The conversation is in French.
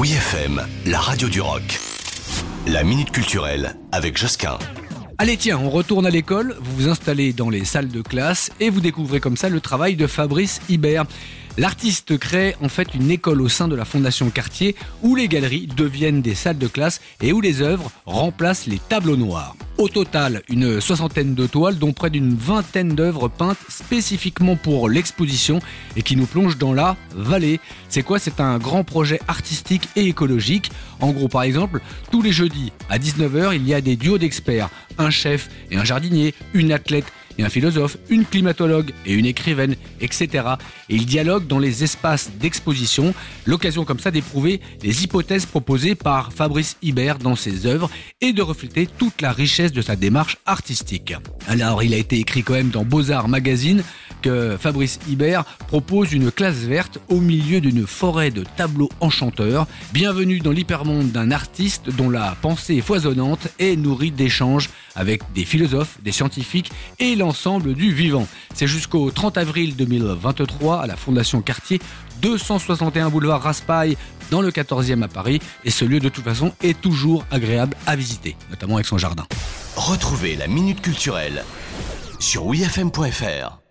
Oui FM, la radio du rock. La minute culturelle avec Josquin. Allez tiens, on retourne à l'école, vous vous installez dans les salles de classe et vous découvrez comme ça le travail de Fabrice Hibert. L'artiste crée en fait une école au sein de la Fondation Cartier où les galeries deviennent des salles de classe et où les œuvres remplacent les tableaux noirs. Au total, une soixantaine de toiles, dont près d'une vingtaine d'œuvres peintes spécifiquement pour l'exposition et qui nous plongent dans la vallée. C'est quoi? C'est un grand projet artistique et écologique. En gros, par exemple, tous les jeudis à 19h, il y a des duos d'experts, un chef et un jardinier, une athlète et un philosophe, une climatologue et une écrivaine, etc. Et ils dialoguent dans les espaces d'exposition, l'occasion comme ça d'éprouver les hypothèses proposées par Fabrice Hibert dans ses œuvres et de refléter toute la richesse de sa démarche artistique. Alors, il a été écrit quand même dans Beaux-Arts Magazine que Fabrice Hibert propose une classe verte au milieu d'une forêt de tableaux enchanteurs. Bienvenue dans l'hypermonde d'un artiste dont la pensée foisonnante est nourrie d'échanges avec des philosophes, des scientifiques et l'ensemble du vivant. C'est jusqu'au 30 avril 2023 à la Fondation Cartier, 261 boulevard Raspail dans le 14e à Paris. Et ce lieu de toute façon est toujours agréable à visiter, notamment avec son jardin. Retrouvez la minute culturelle sur wifm.fr.